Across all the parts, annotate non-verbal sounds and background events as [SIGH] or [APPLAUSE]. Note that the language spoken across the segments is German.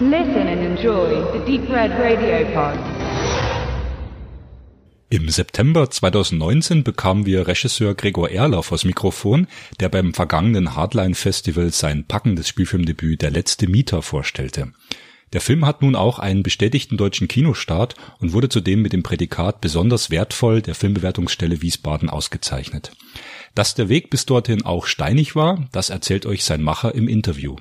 Listen and enjoy the Deep Red Radio Pod. Im September 2019 bekamen wir Regisseur Gregor Erler vors Mikrofon, der beim vergangenen Hardline Festival sein packendes Spielfilmdebüt Der letzte Mieter vorstellte. Der Film hat nun auch einen bestätigten deutschen Kinostart und wurde zudem mit dem Prädikat besonders wertvoll der Filmbewertungsstelle Wiesbaden ausgezeichnet. Dass der Weg bis dorthin auch steinig war, das erzählt euch sein Macher im Interview.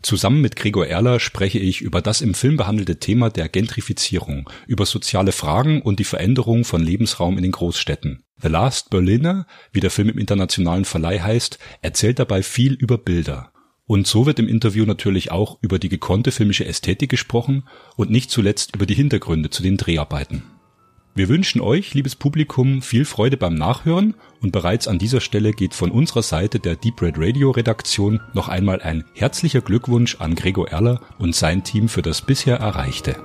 Zusammen mit Gregor Erler spreche ich über das im Film behandelte Thema der Gentrifizierung, über soziale Fragen und die Veränderung von Lebensraum in den Großstädten. The Last Berliner, wie der Film im internationalen Verleih heißt, erzählt dabei viel über Bilder. Und so wird im Interview natürlich auch über die gekonnte filmische Ästhetik gesprochen und nicht zuletzt über die Hintergründe zu den Dreharbeiten. Wir wünschen euch, liebes Publikum, viel Freude beim Nachhören und bereits an dieser Stelle geht von unserer Seite der Deep Red Radio Redaktion noch einmal ein herzlicher Glückwunsch an Gregor Erler und sein Team für das bisher Erreichte.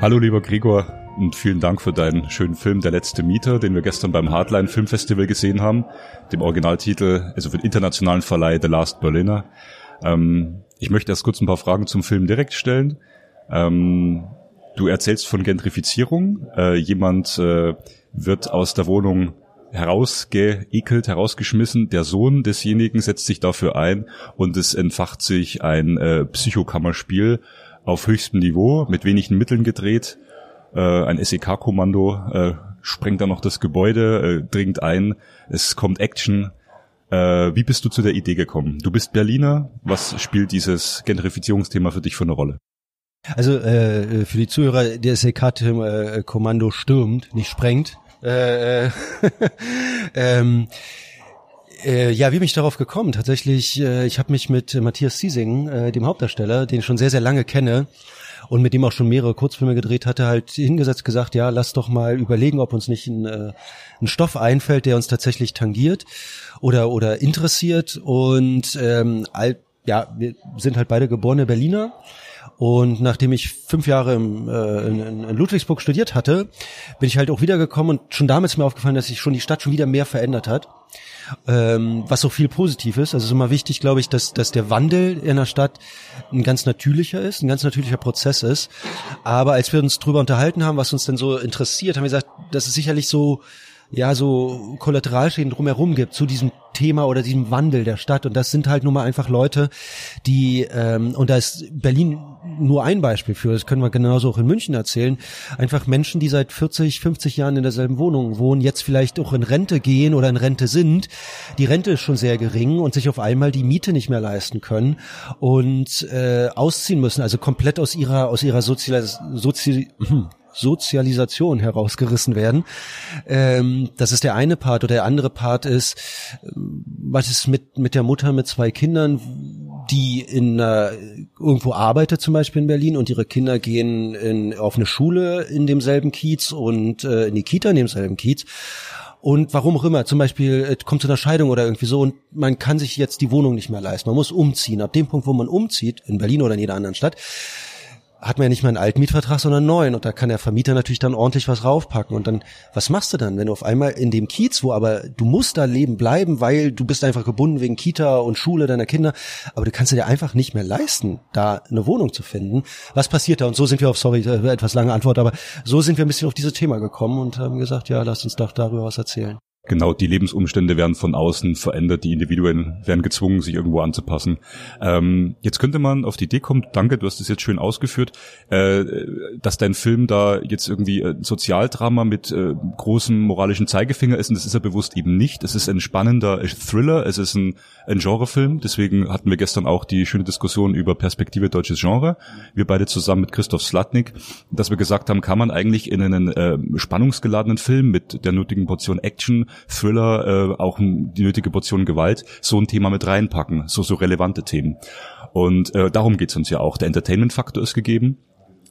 Hallo lieber Gregor, und vielen Dank für deinen schönen Film Der letzte Mieter, den wir gestern beim Hardline Filmfestival gesehen haben, dem Originaltitel, also für den internationalen Verleih The Last Berliner. Ähm, ich möchte erst kurz ein paar Fragen zum Film direkt stellen. Ähm, du erzählst von Gentrifizierung. Äh, jemand äh, wird aus der Wohnung herausgeekelt, herausgeschmissen. Der Sohn desjenigen setzt sich dafür ein und es entfacht sich ein äh, Psychokammerspiel auf höchstem Niveau mit wenigen Mitteln gedreht äh, ein SEK-Kommando äh, sprengt dann noch das Gebäude, äh, dringt ein, es kommt Action. Äh, wie bist du zu der Idee gekommen? Du bist Berliner, was spielt dieses Gentrifizierungsthema für dich für eine Rolle? Also äh, für die Zuhörer, der SEK-Kommando stürmt, nicht sprengt. Äh, äh [LAUGHS] ähm, äh, ja, wie bin ich darauf gekommen? Tatsächlich, äh, ich habe mich mit Matthias Ziesing, äh, dem Hauptdarsteller, den ich schon sehr, sehr lange kenne, und mit dem auch schon mehrere Kurzfilme gedreht hatte, halt hingesetzt gesagt, ja, lass doch mal überlegen, ob uns nicht ein, äh, ein Stoff einfällt, der uns tatsächlich tangiert oder oder interessiert. Und ähm, all, ja, wir sind halt beide geborene Berliner. Und nachdem ich fünf Jahre im, äh, in, in Ludwigsburg studiert hatte, bin ich halt auch wiedergekommen und schon damals ist mir aufgefallen, dass sich schon die Stadt schon wieder mehr verändert hat ähm, was so viel positiv ist. Also es ist immer wichtig, glaube ich, dass, dass der Wandel in der Stadt ein ganz natürlicher ist, ein ganz natürlicher Prozess ist. Aber als wir uns drüber unterhalten haben, was uns denn so interessiert, haben wir gesagt, das ist sicherlich so ja so Kollateralschäden drumherum gibt zu diesem Thema oder diesem Wandel der Stadt. Und das sind halt nun mal einfach Leute, die, ähm, und da ist Berlin nur ein Beispiel für, das können wir genauso auch in München erzählen, einfach Menschen, die seit 40, 50 Jahren in derselben Wohnung wohnen, jetzt vielleicht auch in Rente gehen oder in Rente sind. Die Rente ist schon sehr gering und sich auf einmal die Miete nicht mehr leisten können und äh, ausziehen müssen, also komplett aus ihrer, aus ihrer Sozial, Sozi hm, Sozialisation herausgerissen werden. Ähm, das ist der eine Part. Oder der andere Part ist, ähm, was ist mit, mit der Mutter mit zwei Kindern, die in äh, irgendwo arbeitet, zum Beispiel in Berlin, und ihre Kinder gehen in, auf eine Schule in demselben Kiez und äh, in die Kita in demselben Kiez. Und warum auch immer, zum Beispiel es kommt zu einer Scheidung oder irgendwie so und man kann sich jetzt die Wohnung nicht mehr leisten. Man muss umziehen. Ab dem Punkt, wo man umzieht, in Berlin oder in jeder anderen Stadt, hat man ja nicht mehr einen alten Mietvertrag, sondern einen neuen. Und da kann der Vermieter natürlich dann ordentlich was raufpacken. Und dann, was machst du dann, wenn du auf einmal in dem Kiez, wo aber du musst da leben bleiben, weil du bist einfach gebunden wegen Kita und Schule deiner Kinder, aber du kannst dir einfach nicht mehr leisten, da eine Wohnung zu finden. Was passiert da? Und so sind wir auf, sorry, äh, etwas lange Antwort, aber so sind wir ein bisschen auf dieses Thema gekommen und haben gesagt, ja, lass uns doch darüber was erzählen. Genau, die Lebensumstände werden von außen verändert, die Individuen werden gezwungen, sich irgendwo anzupassen. Ähm, jetzt könnte man auf die Idee kommen, danke, du hast es jetzt schön ausgeführt, äh, dass dein Film da jetzt irgendwie äh, Sozialdrama mit äh, großem moralischen Zeigefinger ist und das ist er bewusst eben nicht. Es ist ein spannender Thriller, es ist ein, ein Genrefilm, deswegen hatten wir gestern auch die schöne Diskussion über Perspektive deutsches Genre. Wir beide zusammen mit Christoph Slatnik, dass wir gesagt haben, kann man eigentlich in einen äh, spannungsgeladenen Film mit der nötigen Portion Action Thriller, äh, auch die nötige Portion Gewalt, so ein Thema mit reinpacken, so so relevante Themen. Und äh, darum geht's uns ja auch. Der Entertainment-Faktor ist gegeben,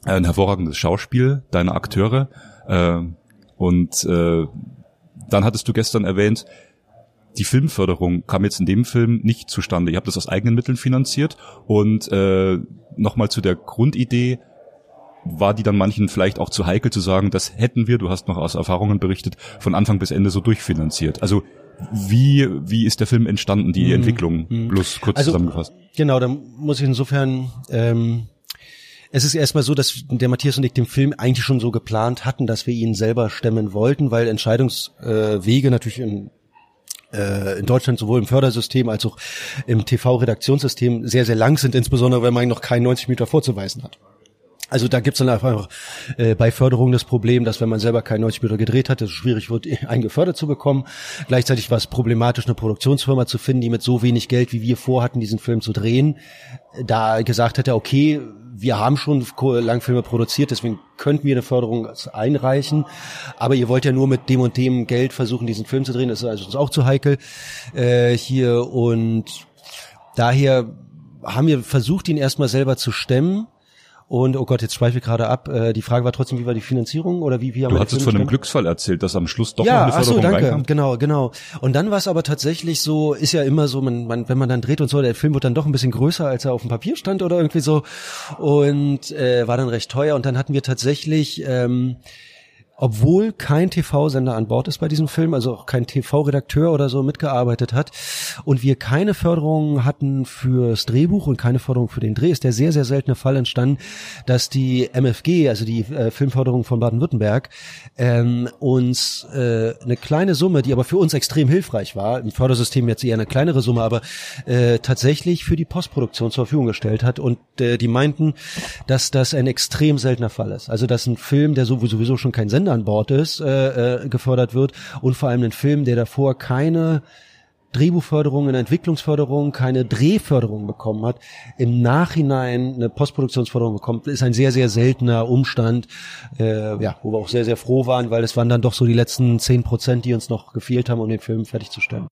ein hervorragendes Schauspiel deiner Akteure äh, und äh, dann hattest du gestern erwähnt, die Filmförderung kam jetzt in dem Film nicht zustande. Ihr habt das aus eigenen Mitteln finanziert und äh, nochmal zu der Grundidee, war die dann manchen vielleicht auch zu heikel zu sagen, das hätten wir, du hast noch aus Erfahrungen berichtet, von Anfang bis Ende so durchfinanziert. Also wie, wie ist der Film entstanden, die mhm. Entwicklung, mhm. bloß kurz also, zusammengefasst? Genau, da muss ich insofern, ähm, es ist erstmal so, dass der Matthias und ich den Film eigentlich schon so geplant hatten, dass wir ihn selber stemmen wollten, weil Entscheidungswege natürlich in äh, in Deutschland sowohl im Fördersystem als auch im TV-Redaktionssystem sehr, sehr lang sind, insbesondere wenn man noch keinen 90 Meter vorzuweisen hat. Also da gibt's dann einfach äh, bei Förderung das Problem, dass wenn man selber keinen 90 Meter gedreht hat, es schwierig wird, [LAUGHS] einen gefördert zu bekommen. Gleichzeitig war es problematisch, eine Produktionsfirma zu finden, die mit so wenig Geld, wie wir vorhatten, diesen Film zu drehen, da gesagt hätte, okay, wir haben schon Langfilme produziert, deswegen könnten wir eine Förderung einreichen. Aber ihr wollt ja nur mit dem und dem Geld versuchen, diesen Film zu drehen. Das ist also uns auch zu heikel äh, hier. Und daher haben wir versucht, ihn erstmal selber zu stemmen und oh Gott, jetzt schweife ich gerade ab. Äh, die Frage war trotzdem, wie war die Finanzierung oder wie wie haben Du hast von einem Glücksfall erzählt, dass am Schluss doch ja, noch eine Förderung ach so, danke. Reinkam. Genau, genau. Und dann war es aber tatsächlich so, ist ja immer so, man, man, wenn man dann dreht und so, der Film wird dann doch ein bisschen größer, als er auf dem Papier stand oder irgendwie so und äh, war dann recht teuer. Und dann hatten wir tatsächlich ähm, obwohl kein TV-Sender an Bord ist bei diesem Film, also auch kein TV-Redakteur oder so mitgearbeitet hat und wir keine Förderung hatten fürs Drehbuch und keine Förderung für den Dreh, ist der sehr, sehr seltene Fall entstanden, dass die MFG, also die äh, Filmförderung von Baden-Württemberg, ähm, uns äh, eine kleine Summe, die aber für uns extrem hilfreich war, im Fördersystem jetzt eher eine kleinere Summe, aber äh, tatsächlich für die Postproduktion zur Verfügung gestellt hat und äh, die meinten, dass das ein extrem seltener Fall ist. Also dass ein Film, der sowieso schon kein Sender an Bord ist, äh, äh, gefördert wird und vor allem ein Film, der davor keine Drehbuchförderung, eine Entwicklungsförderung, keine Drehförderung bekommen hat, im Nachhinein eine Postproduktionsförderung bekommt, ist ein sehr, sehr seltener Umstand, äh, ja, wo wir auch sehr, sehr froh waren, weil es waren dann doch so die letzten zehn Prozent, die uns noch gefehlt haben, um den Film fertigzustellen.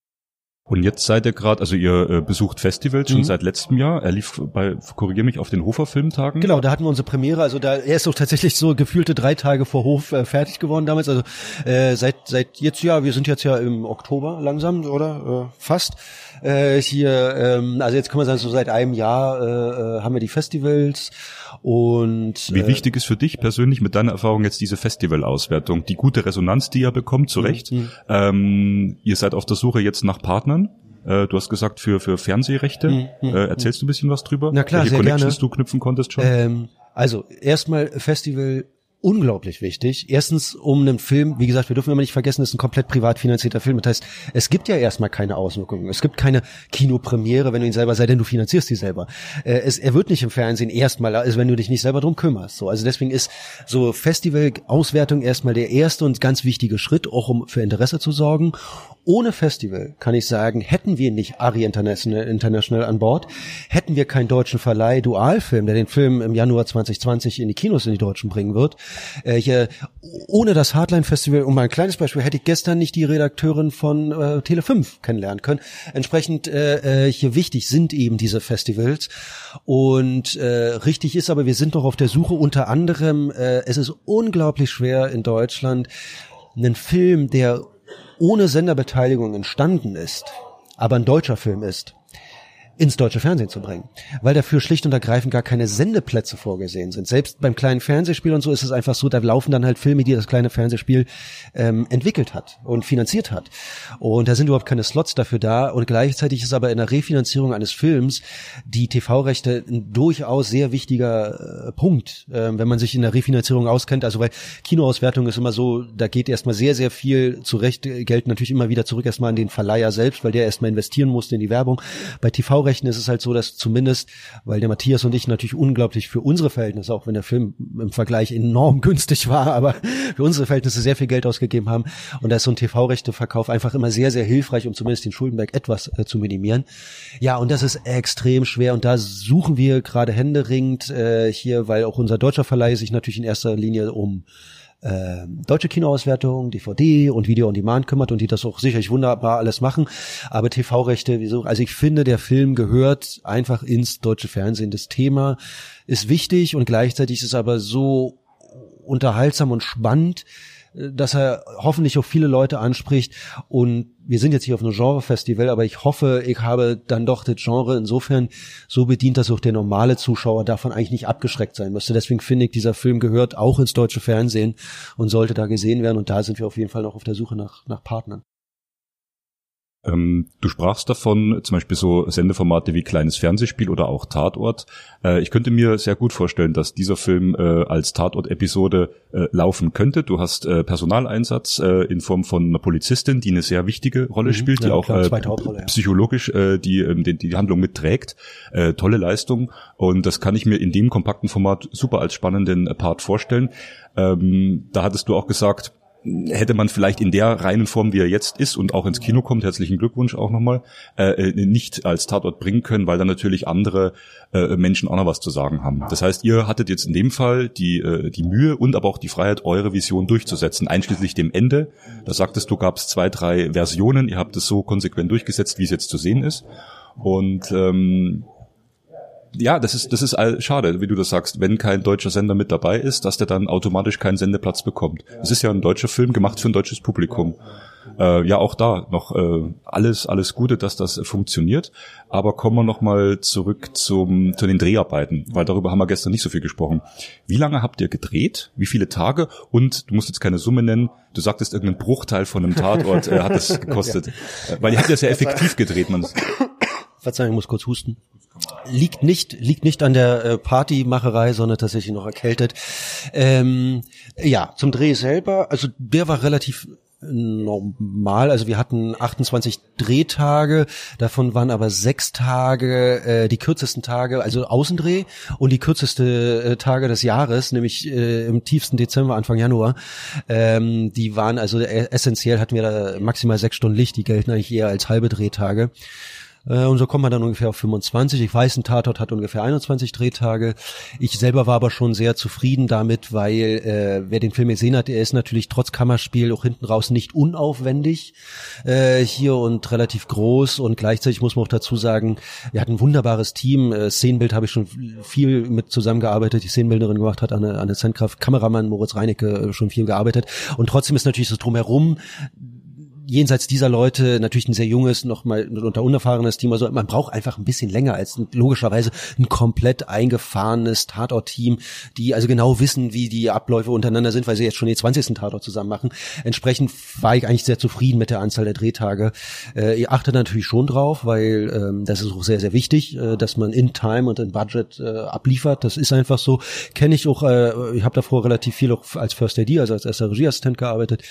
Und jetzt seid ihr gerade, also ihr äh, besucht Festivals schon mhm. seit letztem Jahr. Er lief bei, korrigier mich, auf den Hofer Filmtagen. Genau, da hatten wir unsere Premiere. Also da, er ist doch tatsächlich so gefühlte drei Tage vor Hof äh, fertig geworden damals. Also äh, seit seit jetzt ja, wir sind jetzt ja im Oktober langsam oder äh, fast äh, hier. Ähm, also jetzt kann man sagen, so seit einem Jahr äh, äh haben wir die Festivals und wie äh, wichtig ist für dich persönlich mit deiner Erfahrung jetzt diese Festivalauswertung, die gute Resonanz, die ihr bekommt, zu mhm, Recht. Mhm. Ähm, ihr seid auf der Suche jetzt nach Partnern. Äh, du hast gesagt für für Fernsehrechte. Mhm. mhm äh, erzählst du ein bisschen was drüber? Na klar, Welche sehr Connections gerne. du knüpfen konntest schon? Ähm, also erstmal Festival unglaublich wichtig. Erstens um einen Film, wie gesagt, wir dürfen immer nicht vergessen, es ist ein komplett privat finanzierter Film. Das heißt, es gibt ja erstmal keine Auswirkungen. Es gibt keine Kinopremiere, wenn du ihn selber sei, denn du finanzierst die selber. Äh, es, er wird nicht im Fernsehen erstmal, also wenn du dich nicht selber drum kümmerst. So, also deswegen ist so Festival-Auswertung erstmal der erste und ganz wichtige Schritt, auch um für Interesse zu sorgen. Ohne Festival kann ich sagen, hätten wir nicht Ari International, International an Bord, hätten wir keinen deutschen Verleih Dualfilm, der den Film im Januar 2020 in die Kinos in die Deutschen bringen wird. Äh, hier, ohne das Hardline Festival, um mal ein kleines Beispiel, hätte ich gestern nicht die Redakteurin von äh, Tele5 kennenlernen können. Entsprechend äh, äh, hier wichtig sind eben diese Festivals. Und äh, richtig ist aber, wir sind doch auf der Suche unter anderem, äh, es ist unglaublich schwer in Deutschland, einen Film, der ohne Senderbeteiligung entstanden ist, aber ein deutscher Film ist, ins deutsche Fernsehen zu bringen, weil dafür schlicht und ergreifend gar keine Sendeplätze vorgesehen sind. Selbst beim kleinen Fernsehspiel und so ist es einfach so, da laufen dann halt Filme, die das kleine Fernsehspiel ähm, entwickelt hat und finanziert hat. Und da sind überhaupt keine Slots dafür da. Und gleichzeitig ist aber in der Refinanzierung eines Films die TV-Rechte ein durchaus sehr wichtiger äh, Punkt, äh, wenn man sich in der Refinanzierung auskennt. Also weil Kinoauswertung ist immer so, da geht erstmal sehr, sehr viel zurecht, Geld natürlich immer wieder zurück erstmal an den Verleiher selbst, weil der erstmal investieren musste in die Werbung. Bei TV rechnen ist es halt so, dass zumindest, weil der Matthias und ich natürlich unglaublich für unsere Verhältnisse, auch wenn der Film im Vergleich enorm [LAUGHS] günstig war, aber für unsere Verhältnisse sehr viel Geld ausgegeben haben. Und da ist so ein TV-Rechteverkauf einfach immer sehr, sehr hilfreich, um zumindest den Schuldenberg etwas äh, zu minimieren. Ja, und das ist extrem schwer. Und da suchen wir gerade händeringend äh, hier, weil auch unser deutscher Verleih sich natürlich in erster Linie um äh, deutsche Kinoauswertung, DVD und Video on Demand kümmert und die das auch sicherlich wunderbar alles machen. Aber TV-Rechte, wieso? Also ich finde, der Film gehört einfach ins deutsche Fernsehen. Das Thema ist wichtig und gleichzeitig ist es aber so unterhaltsam und spannend dass er hoffentlich auch viele Leute anspricht. Und wir sind jetzt hier auf einem Genre-Festival, aber ich hoffe, ich habe dann doch das Genre insofern so bedient, dass auch der normale Zuschauer davon eigentlich nicht abgeschreckt sein müsste. Deswegen finde ich, dieser Film gehört auch ins deutsche Fernsehen und sollte da gesehen werden. Und da sind wir auf jeden Fall noch auf der Suche nach, nach Partnern. Ähm, du sprachst davon, zum Beispiel so Sendeformate wie kleines Fernsehspiel oder auch Tatort. Äh, ich könnte mir sehr gut vorstellen, dass dieser Film äh, als Tatort-Episode äh, laufen könnte. Du hast äh, Personaleinsatz äh, in Form von einer Polizistin, die eine sehr wichtige Rolle mhm, spielt, die ja, auch äh, psychologisch äh, die, ähm, die, die Handlung mitträgt. Tolle Leistung und das kann ich mir in dem kompakten Format super als spannenden Part vorstellen. Ähm, da hattest du auch gesagt, hätte man vielleicht in der reinen Form, wie er jetzt ist und auch ins Kino kommt, herzlichen Glückwunsch auch nochmal, äh, äh, nicht als Tatort bringen können, weil da natürlich andere äh, Menschen auch noch was zu sagen haben. Das heißt, ihr hattet jetzt in dem Fall die, äh, die Mühe und aber auch die Freiheit, eure Vision durchzusetzen, einschließlich dem Ende. Da sagtest du, gab es zwei, drei Versionen, ihr habt es so konsequent durchgesetzt, wie es jetzt zu sehen ist. Und ähm, ja, das ist, das ist schade, wie du das sagst, wenn kein deutscher Sender mit dabei ist, dass der dann automatisch keinen Sendeplatz bekommt. Es ist ja ein deutscher Film gemacht für ein deutsches Publikum. Äh, ja, auch da noch äh, alles, alles Gute, dass das funktioniert. Aber kommen wir nochmal zurück zum, zu den Dreharbeiten, weil darüber haben wir gestern nicht so viel gesprochen. Wie lange habt ihr gedreht? Wie viele Tage? Und du musst jetzt keine Summe nennen. Du sagtest, irgendein Bruchteil von einem Tatort äh, hat es [LAUGHS] gekostet. ja. Weil ihr habt ja sehr effektiv gedreht. Man Verzeihung, ich muss kurz husten. Liegt nicht, liegt nicht an der äh, Partymacherei, sondern tatsächlich noch erkältet. Ähm, ja, zum Dreh selber, also der war relativ normal. Also wir hatten 28 Drehtage, davon waren aber sechs Tage äh, die kürzesten Tage, also Außendreh und die kürzeste äh, Tage des Jahres, nämlich äh, im tiefsten Dezember, Anfang Januar. Ähm, die waren also äh, essentiell hatten wir da maximal sechs Stunden Licht, die gelten eigentlich eher als halbe Drehtage. Äh, und so kommt man dann ungefähr auf 25. Ich weiß, ein Tatort hat ungefähr 21 Drehtage. Ich selber war aber schon sehr zufrieden damit, weil äh, wer den Film gesehen hat, er ist natürlich trotz Kammerspiel auch hinten raus nicht unaufwendig äh, hier und relativ groß. Und gleichzeitig muss man auch dazu sagen, wir hatten ein wunderbares Team. Äh, Szenenbild habe ich schon viel mit zusammengearbeitet. Die Szenenbildnerin gemacht hat Anne, Anne Zentkraft, Kameramann Moritz Reinecke äh, schon viel gearbeitet. Und trotzdem ist natürlich das Drumherum jenseits dieser Leute natürlich ein sehr junges, noch mal unter unerfahrenes Team. Also man braucht einfach ein bisschen länger als logischerweise ein komplett eingefahrenes Tatort-Team, die also genau wissen, wie die Abläufe untereinander sind, weil sie jetzt schon den 20. Tatort zusammen machen. Entsprechend war ich eigentlich sehr zufrieden mit der Anzahl der Drehtage. Äh, ihr achtet natürlich schon drauf, weil ähm, das ist auch sehr, sehr wichtig, äh, dass man in Time und in Budget äh, abliefert. Das ist einfach so. Kenne ich auch, äh, ich habe davor relativ viel auch als First AD, also als erster Regieassistent gearbeitet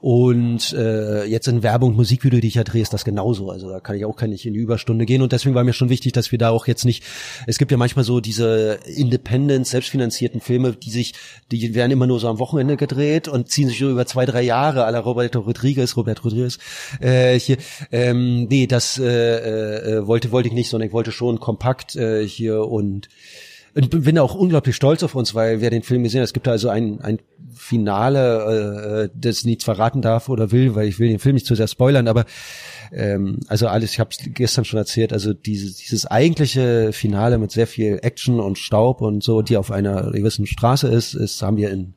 und äh, jetzt in Werbung und Musikvideo, die ich ja drehe, ist das genauso. Also da kann ich auch kann ich in die Überstunde gehen. Und deswegen war mir schon wichtig, dass wir da auch jetzt nicht. Es gibt ja manchmal so diese Independent, selbstfinanzierten Filme, die sich, die werden immer nur so am Wochenende gedreht und ziehen sich über zwei, drei Jahre, aller Roberto Rodriguez, Robert Rodriguez. Äh, hier, ähm, nee, das äh, äh, wollte wollte ich nicht, sondern ich wollte schon kompakt äh, hier und und bin auch unglaublich stolz auf uns, weil wer den Film gesehen hat, es gibt da also ein, ein Finale, äh, das nichts verraten darf oder will, weil ich will den Film nicht zu sehr spoilern, aber ähm, also alles, ich habe es gestern schon erzählt, also dieses, dieses eigentliche Finale mit sehr viel Action und Staub und so, die auf einer gewissen Straße ist, ist haben wir in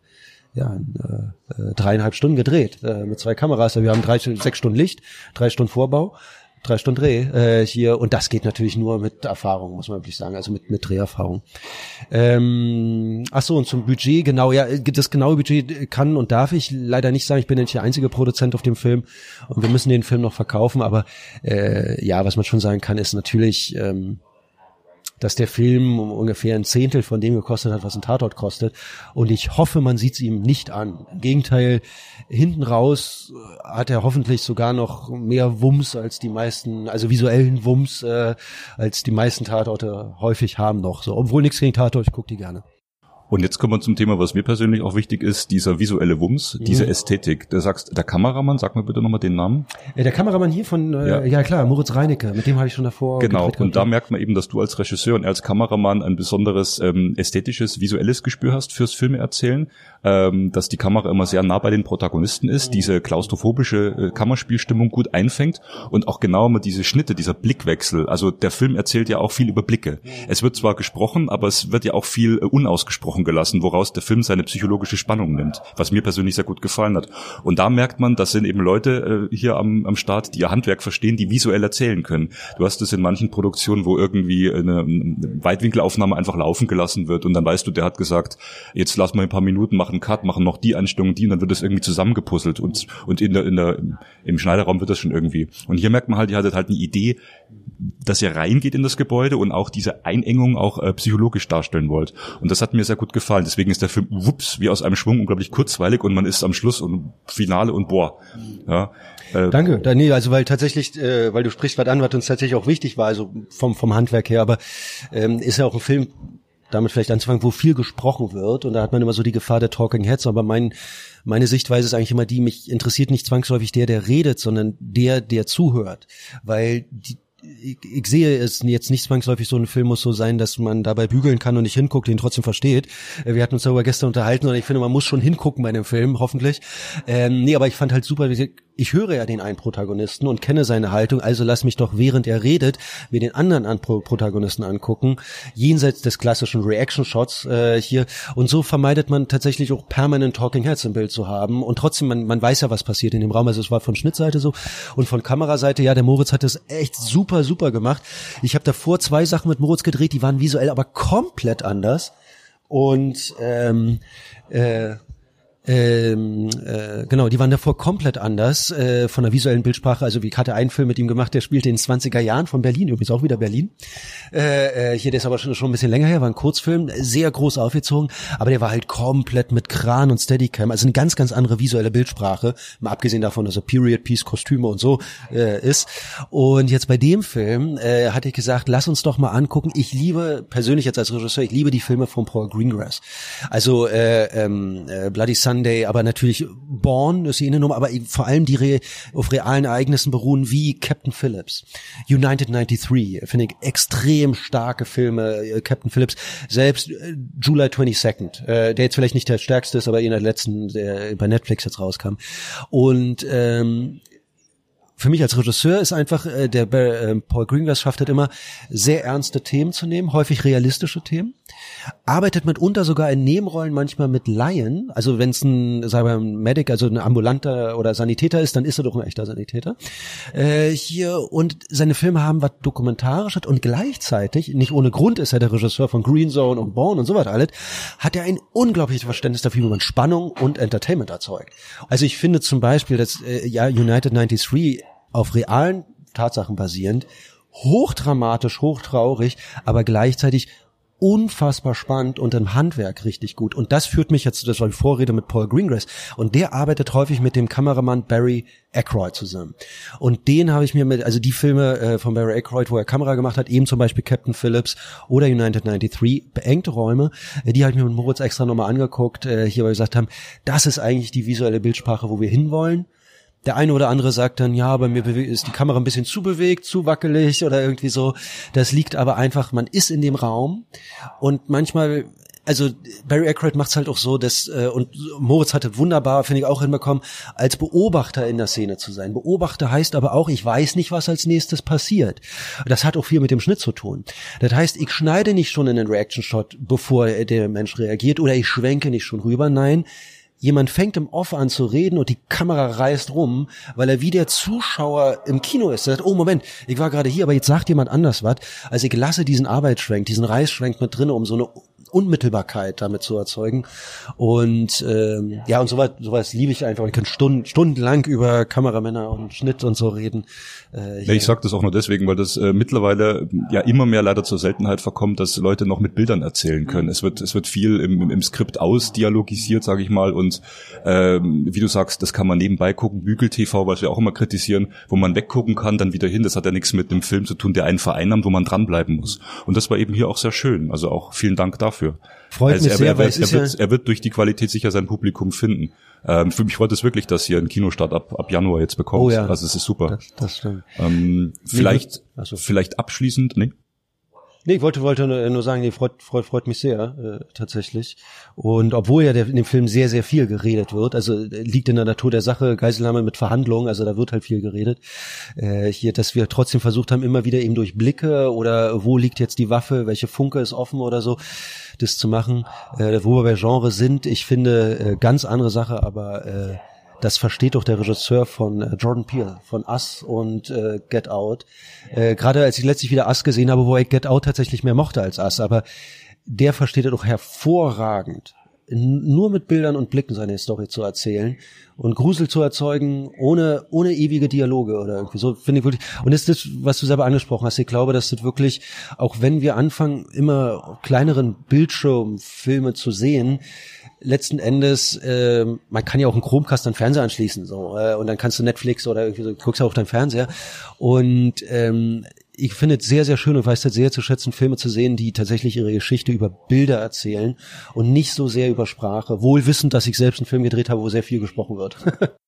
ja, äh, äh dreieinhalb Stunden gedreht äh, mit zwei Kameras. Wir haben drei, sechs Stunden Licht, drei Stunden Vorbau drei Stunden Dreh äh, hier und das geht natürlich nur mit Erfahrung, muss man wirklich sagen, also mit, mit Dreherfahrung. Ähm, ach so und zum Budget genau, ja, das genaue Budget kann und darf ich leider nicht sagen. Ich bin nicht der einzige Produzent auf dem Film und wir müssen den Film noch verkaufen, aber äh, ja, was man schon sagen kann, ist natürlich ähm, dass der Film ungefähr ein Zehntel von dem gekostet hat, was ein Tatort kostet. Und ich hoffe, man sieht es ihm nicht an. Im Gegenteil, hinten raus äh, hat er hoffentlich sogar noch mehr Wumms als die meisten, also visuellen Wumms, äh, als die meisten Tatorte häufig haben noch. So, obwohl nichts gegen Tatort, ich gucke die gerne. Und jetzt kommen wir zum Thema, was mir persönlich auch wichtig ist, dieser visuelle Wumms, mhm. diese Ästhetik. Du sagst, der Kameramann, sag mir bitte nochmal den Namen. Äh, der Kameramann hier von, äh, ja. ja klar, Moritz Reinecke, mit dem habe ich schon davor Genau, und da merkt man eben, dass du als Regisseur und als Kameramann ein besonderes ähm, ästhetisches, visuelles Gespür hast fürs Filme erzählen. ähm, dass die Kamera immer sehr nah bei den Protagonisten ist, diese klaustrophobische äh, Kammerspielstimmung gut einfängt und auch genau immer diese Schnitte, dieser Blickwechsel. Also der Film erzählt ja auch viel über Blicke. Es wird zwar gesprochen, aber es wird ja auch viel äh, unausgesprochen gelassen, woraus der Film seine psychologische Spannung nimmt, was mir persönlich sehr gut gefallen hat. Und da merkt man, das sind eben Leute äh, hier am, am Start, die ihr Handwerk verstehen, die visuell erzählen können. Du hast es in manchen Produktionen, wo irgendwie eine, eine Weitwinkelaufnahme einfach laufen gelassen wird und dann weißt du, der hat gesagt, jetzt lass mal ein paar Minuten machen, Cut, machen noch die Einstellungen, die und dann wird das irgendwie zusammengepuzzelt und, und in der, in der, im Schneiderraum wird das schon irgendwie. Und hier merkt man halt, ihr hattet halt eine Idee, dass ihr reingeht in das Gebäude und auch diese Einengung auch äh, psychologisch darstellen wollt. Und das hat mir sehr gut gefallen. Deswegen ist der Film wups, wie aus einem Schwung unglaublich kurzweilig und man ist am Schluss und Finale und boah. Ja, äh, Danke. Da, also weil tatsächlich, äh, weil du sprichst was an, was uns tatsächlich auch wichtig war, also vom, vom Handwerk her, aber ähm, ist ja auch ein Film, damit vielleicht anzufangen, wo viel gesprochen wird und da hat man immer so die Gefahr der Talking Heads, aber mein, meine Sichtweise ist eigentlich immer die, mich interessiert nicht zwangsläufig der, der redet, sondern der, der zuhört, weil die, ich, ich sehe es jetzt nicht zwangsläufig so ein Film muss so sein, dass man dabei bügeln kann und nicht hinguckt, den trotzdem versteht. Äh, wir hatten uns darüber gestern unterhalten und ich finde, man muss schon hingucken bei dem Film, hoffentlich. Ähm, nee, aber ich fand halt super, ich höre ja den einen Protagonisten und kenne seine Haltung, also lass mich doch, während er redet, mir den anderen an Protagonisten angucken, jenseits des klassischen Reaction-Shots äh, hier. Und so vermeidet man tatsächlich auch permanent Talking Heads im Bild zu haben. Und trotzdem, man, man weiß ja, was passiert in dem Raum. Also es war von Schnittseite so und von Kameraseite, ja, der Moritz hat das echt super, super gemacht. Ich habe davor zwei Sachen mit Moritz gedreht, die waren visuell aber komplett anders. Und ähm, äh, ähm, äh, genau, die waren davor komplett anders äh, von der visuellen Bildsprache. Also wie hatte einen Film mit ihm gemacht, der spielte in den 20er Jahren von Berlin, übrigens auch wieder Berlin. Äh, äh, hier, der ist aber schon, schon ein bisschen länger her, war ein Kurzfilm, sehr groß aufgezogen, aber der war halt komplett mit Kran und Steadicam, also eine ganz, ganz andere visuelle Bildsprache, mal abgesehen davon, dass er Period Piece Kostüme und so äh, ist. Und jetzt bei dem Film äh, hatte ich gesagt, lass uns doch mal angucken. Ich liebe persönlich jetzt als Regisseur, ich liebe die Filme von Paul Greengrass. Also äh, ähm, äh, Bloody Sun Sunday, aber natürlich Born ist die Innennummer, aber vor allem die Re auf realen Ereignissen beruhen wie Captain Phillips. United 93, finde ich extrem starke Filme, äh, Captain Phillips, selbst äh, July 22nd, äh, der jetzt vielleicht nicht der stärkste ist, aber einer der letzten, der bei Netflix jetzt rauskam. Und ähm, für mich als Regisseur ist einfach, äh, der äh, Paul Greengrass schafft halt immer, sehr ernste Themen zu nehmen, häufig realistische Themen, arbeitet mitunter sogar in Nebenrollen manchmal mit Laien, also wenn es ein, sagen wir, ein Medic, also ein ambulanter oder Sanitäter ist, dann ist er doch ein echter Sanitäter. Äh, hier, und seine Filme haben was Dokumentarisches und gleichzeitig, nicht ohne Grund ist er der Regisseur von Green Zone und Born und so weiter alles, hat er ein unglaubliches Verständnis dafür, wie man Spannung und Entertainment erzeugt. Also ich finde zum Beispiel, dass äh, ja United 93 auf realen Tatsachen basierend, hochdramatisch, hochtraurig, aber gleichzeitig unfassbar spannend und im Handwerk richtig gut. Und das führt mich jetzt, das war die Vorrede mit Paul Greengrass. Und der arbeitet häufig mit dem Kameramann Barry Aykroyd zusammen. Und den habe ich mir mit, also die Filme äh, von Barry Aykroyd, wo er Kamera gemacht hat, eben zum Beispiel Captain Phillips oder United 93, beengte Räume, äh, die habe ich mir mit Moritz extra nochmal angeguckt, äh, hier, weil wir gesagt haben, das ist eigentlich die visuelle Bildsprache, wo wir hinwollen. Der eine oder andere sagt dann, ja, bei mir ist die Kamera ein bisschen zu bewegt, zu wackelig oder irgendwie so. Das liegt aber einfach, man ist in dem Raum und manchmal also Barry Aykroyd macht es halt auch so, dass äh, und Moritz hatte wunderbar, finde ich auch hinbekommen, als Beobachter in der Szene zu sein. Beobachter heißt aber auch, ich weiß nicht, was als nächstes passiert. Das hat auch viel mit dem Schnitt zu tun. Das heißt, ich schneide nicht schon in den Reaction Shot, bevor der Mensch reagiert, oder ich schwenke nicht schon rüber. Nein, jemand fängt im Off an zu reden und die Kamera reißt rum, weil er wie der Zuschauer im Kino ist. Er sagt, oh Moment, ich war gerade hier, aber jetzt sagt jemand anders was. Also ich lasse diesen Arbeitsschwenk, diesen Reißschwenk mit drin, um so eine Unmittelbarkeit damit zu erzeugen. Und ähm, ja, und sowas, sowas liebe ich einfach. Ich kann stunden, stundenlang über Kameramänner und Schnitt und so reden. Äh, ja, ich sage das auch nur deswegen, weil das äh, mittlerweile ja immer mehr leider zur Seltenheit verkommt, dass Leute noch mit Bildern erzählen können. Mhm. Es wird es wird viel im, im Skript ausdialogisiert, sage ich mal. Und ähm, wie du sagst, das kann man nebenbei gucken. Bügel-TV, was wir auch immer kritisieren, wo man weggucken kann, dann wieder hin. Das hat ja nichts mit einem Film zu tun, der einen vereinnahmt, wo man dranbleiben muss. Und das war eben hier auch sehr schön. Also auch vielen Dank dafür dafür. Freut also mich er, sehr, er, weil er, er, wird, er wird durch die Qualität sicher sein Publikum finden. Ähm, für mich freut es wirklich, dass hier ein Kinostart ab, ab Januar jetzt bekommt. Oh ja. Also es ist super. Das, das stimmt. Ähm, vielleicht, also. vielleicht abschließend, nee? Nee, ich wollte, wollte nur sagen, nee, freut, freut, freut mich sehr, äh, tatsächlich. Und obwohl ja der, in dem Film sehr, sehr viel geredet wird, also äh, liegt in der Natur der Sache, Geiselnahme mit Verhandlungen, also da wird halt viel geredet. Äh, hier, dass wir trotzdem versucht haben, immer wieder eben durch Blicke oder wo liegt jetzt die Waffe, welche Funke ist offen oder so, das zu machen. Äh, wo wir bei Genre sind, ich finde, äh, ganz andere Sache, aber äh, das versteht doch der Regisseur von äh, Jordan Peele, von Us und äh, Get Out. Äh, Gerade als ich letztlich wieder Us gesehen habe, wo ich Get Out tatsächlich mehr mochte als Us, aber der versteht er doch hervorragend, nur mit Bildern und Blicken seine Story zu erzählen und Grusel zu erzeugen, ohne, ohne ewige Dialoge oder irgendwie so, finde ich wirklich. Und das ist das, was du selber angesprochen hast. Ich glaube, dass das wirklich, auch wenn wir anfangen, immer kleineren Bildschirmfilme zu sehen, letzten Endes, äh, man kann ja auch einen Chromecast an Fernseher anschließen, so, äh, und dann kannst du Netflix oder irgendwie so, guckst ja auf deinen Fernseher. Und ähm, ich finde es sehr, sehr schön und weiß das sehr zu schätzen, Filme zu sehen, die tatsächlich ihre Geschichte über Bilder erzählen und nicht so sehr über Sprache. Wohl wissend, dass ich selbst einen Film gedreht habe, wo sehr viel gesprochen wird. [LAUGHS]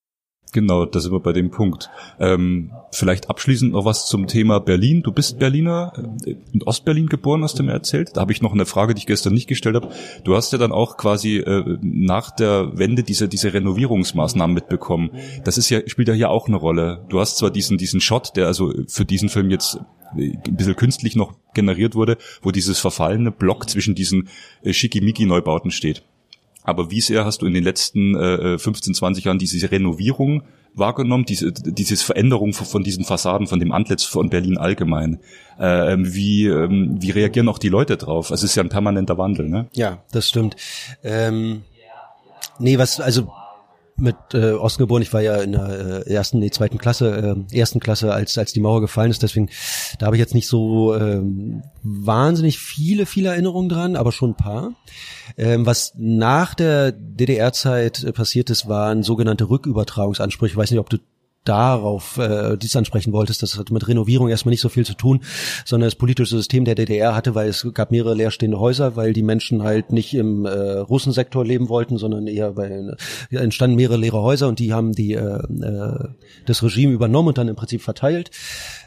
Genau, da sind wir bei dem Punkt. Ähm, vielleicht abschließend noch was zum Thema Berlin. Du bist Berliner, äh, in Ostberlin geboren, hast du mir erzählt. Da habe ich noch eine Frage, die ich gestern nicht gestellt habe. Du hast ja dann auch quasi äh, nach der Wende diese, diese Renovierungsmaßnahmen mitbekommen. Das ist ja, spielt ja hier auch eine Rolle. Du hast zwar diesen, diesen Shot, der also für diesen Film jetzt äh, ein bisschen künstlich noch generiert wurde, wo dieses verfallene Block zwischen diesen äh, Schickimicki-Neubauten steht. Aber wie sehr hast du in den letzten äh, 15, 20 Jahren diese Renovierung wahrgenommen, diese, diese Veränderung von diesen Fassaden, von dem Antlitz von Berlin allgemein? Äh, wie, ähm, wie reagieren auch die Leute drauf? Also es ist ja ein permanenter Wandel, ne? Ja, das stimmt. Ähm, nee, was, also mit äh, Osten geboren. Ich war ja in der äh, ersten, nee, zweiten Klasse, äh, ersten Klasse, als als die Mauer gefallen ist. Deswegen, da habe ich jetzt nicht so ähm, wahnsinnig viele, viele Erinnerungen dran, aber schon ein paar. Ähm, was nach der DDR-Zeit äh, passiert ist, waren sogenannte Rückübertragungsansprüche. Ich weiß nicht, ob du darauf äh, dies ansprechen wolltest, das hat mit Renovierung erstmal nicht so viel zu tun, sondern das politische System der DDR hatte, weil es gab mehrere leerstehende Häuser, weil die Menschen halt nicht im äh, Russensektor leben wollten, sondern eher bei äh, entstanden mehrere leere Häuser und die haben die äh, äh, das Regime übernommen und dann im Prinzip verteilt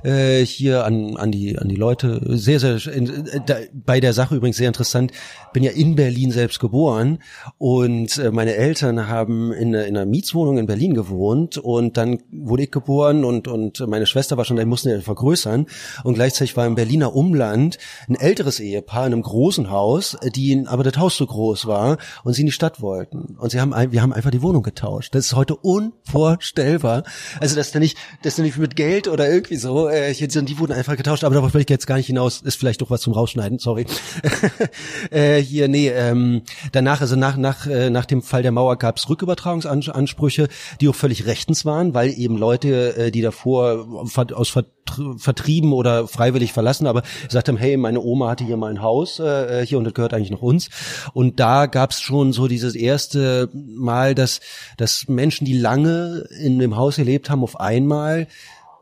äh, hier an an die an die Leute. Sehr sehr äh, da, bei der Sache übrigens sehr interessant. Bin ja in Berlin selbst geboren und äh, meine Eltern haben in, in einer Mietswohnung in Berlin gewohnt und dann wurde ich geboren und, und meine Schwester war schon, da mussten ja vergrößern. Und gleichzeitig war im Berliner Umland ein älteres Ehepaar in einem großen Haus, die aber das Haus so groß war und sie in die Stadt wollten. Und sie haben, wir haben einfach die Wohnung getauscht. Das ist heute unvorstellbar. Also, dass da nicht, dass da nicht mit Geld oder irgendwie so, äh, hier sind die wurden einfach getauscht, aber darauf will ich jetzt gar nicht hinaus. Ist vielleicht doch was zum Rausschneiden, sorry. [LAUGHS] äh, hier, nee, ähm, danach, also nach, nach, äh, nach dem Fall der Mauer gab es Rückübertragungsansprüche, die auch völlig rechtens waren, weil eben Leute, äh, die davor aus vertrieben oder freiwillig verlassen, aber gesagt haben, hey, meine Oma hatte hier mal ein Haus äh, hier und das gehört eigentlich noch uns. Und da gab es schon so dieses erste Mal, dass, dass Menschen, die lange in dem Haus gelebt haben, auf einmal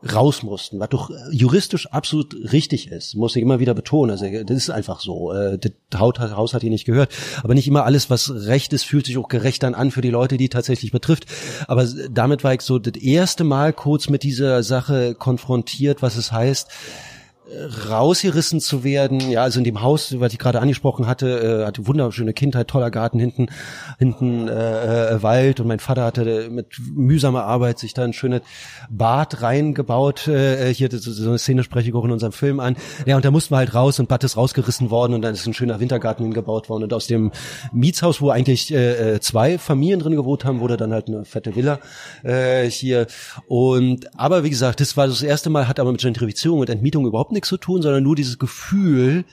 raus mussten, was doch juristisch absolut richtig ist, muss ich immer wieder betonen. Also das ist einfach so. Äh, das Haus hat hier nicht gehört. Aber nicht immer alles, was recht ist, fühlt sich auch gerecht dann an für die Leute, die tatsächlich betrifft. Aber damit war ich so das erste Mal kurz mit dieser Sache konfrontiert, was es heißt, rausgerissen zu werden. Ja, also in dem Haus, was ich gerade angesprochen hatte, äh, hatte wunderschöne Kindheit, toller Garten hinten, hinten äh, äh, Wald und mein Vater hatte mit mühsamer Arbeit sich da ein schönes Bad reingebaut. Äh, hier so eine Szene spreche ich auch in unserem Film an. Ja, und da mussten wir halt raus und Bad ist rausgerissen worden und dann ist ein schöner Wintergarten hingebaut worden und aus dem Mietshaus, wo eigentlich äh, äh zwei Familien drin gewohnt haben, wurde dann halt eine fette Villa äh, hier. Und aber wie gesagt, das war das erste Mal, hat aber mit Gentrifizierung und Entmietung überhaupt nichts zu tun, sondern nur dieses Gefühl,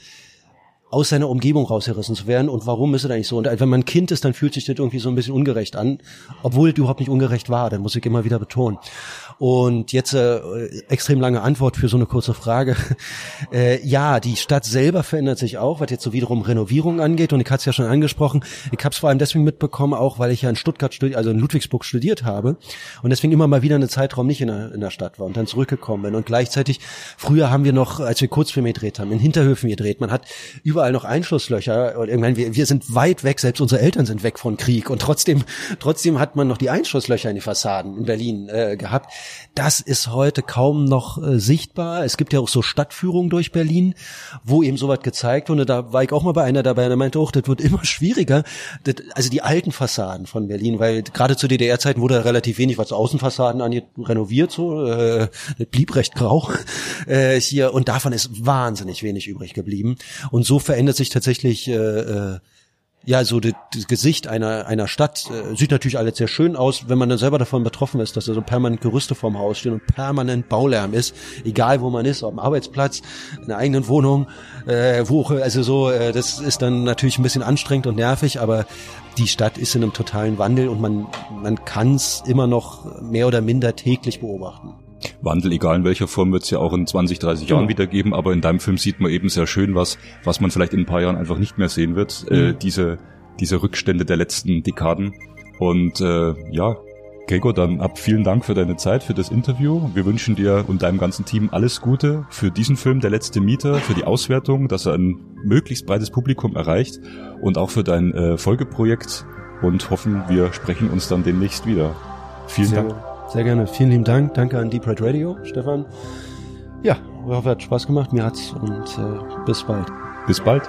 aus seiner Umgebung rausgerissen zu werden und warum ist es eigentlich so? Und wenn man Kind ist, dann fühlt sich das irgendwie so ein bisschen ungerecht an, obwohl es überhaupt nicht ungerecht war, dann muss ich immer wieder betonen. Und jetzt äh, extrem lange Antwort für so eine kurze Frage. [LAUGHS] Äh, ja, die Stadt selber verändert sich auch, was jetzt so wiederum Renovierung angeht. Und ich hatte es ja schon angesprochen. Ich habe es vor allem deswegen mitbekommen, auch weil ich ja in Stuttgart, also in Ludwigsburg studiert habe und deswegen immer mal wieder einen Zeitraum nicht in der, in der Stadt war und dann zurückgekommen bin. Und gleichzeitig, früher haben wir noch, als wir Kurzfilme gedreht haben, in Hinterhöfen gedreht. Man hat über überall noch Einschusslöcher. Und irgendwann, wir, wir sind weit weg, selbst unsere Eltern sind weg von Krieg. Und trotzdem, trotzdem hat man noch die Einschusslöcher in die Fassaden in Berlin äh, gehabt. Das ist heute kaum noch äh, sichtbar. Es gibt ja auch so Stadtführungen durch Berlin, wo eben sowas gezeigt wurde. Da war ich auch mal bei einer dabei, der meinte auch, das wird immer [LAUGHS] schwieriger. Das, also die alten Fassaden von Berlin, weil gerade zu DDR-Zeiten wurde relativ wenig, was Außenfassaden angeht, renoviert so. Äh, das blieb recht grau [LAUGHS] äh, hier. Und davon ist wahnsinnig wenig übrig geblieben. Und so verändert sich tatsächlich äh, äh, ja, so das, das Gesicht einer einer Stadt äh, sieht natürlich alles sehr schön aus, wenn man dann selber davon betroffen ist, dass da so permanent Gerüste vorm Haus stehen und permanent Baulärm ist, egal wo man ist, ob am Arbeitsplatz, in der eigenen Wohnung, äh, wo also so, äh, das ist dann natürlich ein bisschen anstrengend und nervig, aber die Stadt ist in einem totalen Wandel und man man kann es immer noch mehr oder minder täglich beobachten. Wandel, egal in welcher Form, wird es ja auch in 20, 30 Jahren wieder geben, aber in deinem Film sieht man eben sehr schön was, was man vielleicht in ein paar Jahren einfach nicht mehr sehen wird, äh, mhm. äh, diese, diese Rückstände der letzten Dekaden. Und äh, ja, Gregor, dann ab vielen Dank für deine Zeit, für das Interview. Wir wünschen dir und deinem ganzen Team alles Gute für diesen Film, Der letzte Mieter, für die Auswertung, dass er ein möglichst breites Publikum erreicht und auch für dein äh, Folgeprojekt und hoffen, wir sprechen uns dann demnächst wieder. Vielen Sehr Dank. Sehr gerne. Vielen lieben Dank. Danke an Deep Red Radio, Stefan. Ja, ich hoffe, hat Spaß gemacht. Mir hat's und äh, bis bald. Bis bald.